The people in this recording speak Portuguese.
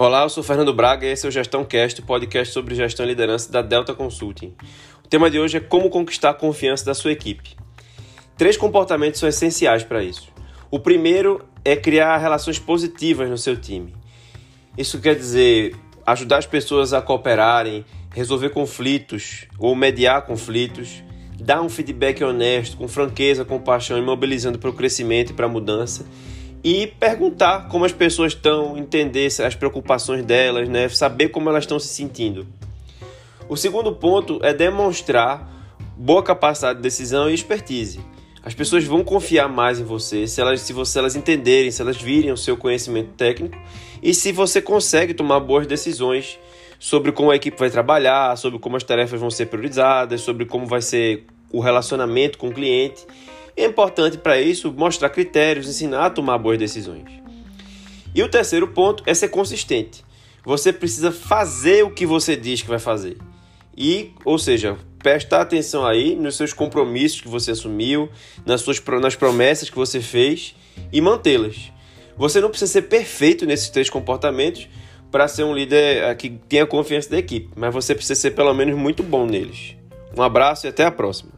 Olá, eu sou Fernando Braga e esse é o Gestão Cast, o podcast sobre gestão e liderança da Delta Consulting. O tema de hoje é como conquistar a confiança da sua equipe. Três comportamentos são essenciais para isso. O primeiro é criar relações positivas no seu time. Isso quer dizer ajudar as pessoas a cooperarem, resolver conflitos ou mediar conflitos, dar um feedback honesto, com franqueza, compaixão e mobilizando para o crescimento e para a mudança e perguntar como as pessoas estão, entender as preocupações delas, né? saber como elas estão se sentindo. O segundo ponto é demonstrar boa capacidade de decisão e expertise. As pessoas vão confiar mais em você se elas, se você, elas entenderem, se elas virem o seu conhecimento técnico e se você consegue tomar boas decisões sobre como a equipe vai trabalhar, sobre como as tarefas vão ser priorizadas, sobre como vai ser o relacionamento com o cliente é importante para isso mostrar critérios, ensinar a tomar boas decisões. E o terceiro ponto é ser consistente. Você precisa fazer o que você diz que vai fazer. E, ou seja, prestar atenção aí nos seus compromissos que você assumiu, nas suas nas promessas que você fez e mantê-las. Você não precisa ser perfeito nesses três comportamentos para ser um líder eh, que tenha confiança da equipe, mas você precisa ser pelo menos muito bom neles. Um abraço e até a próxima.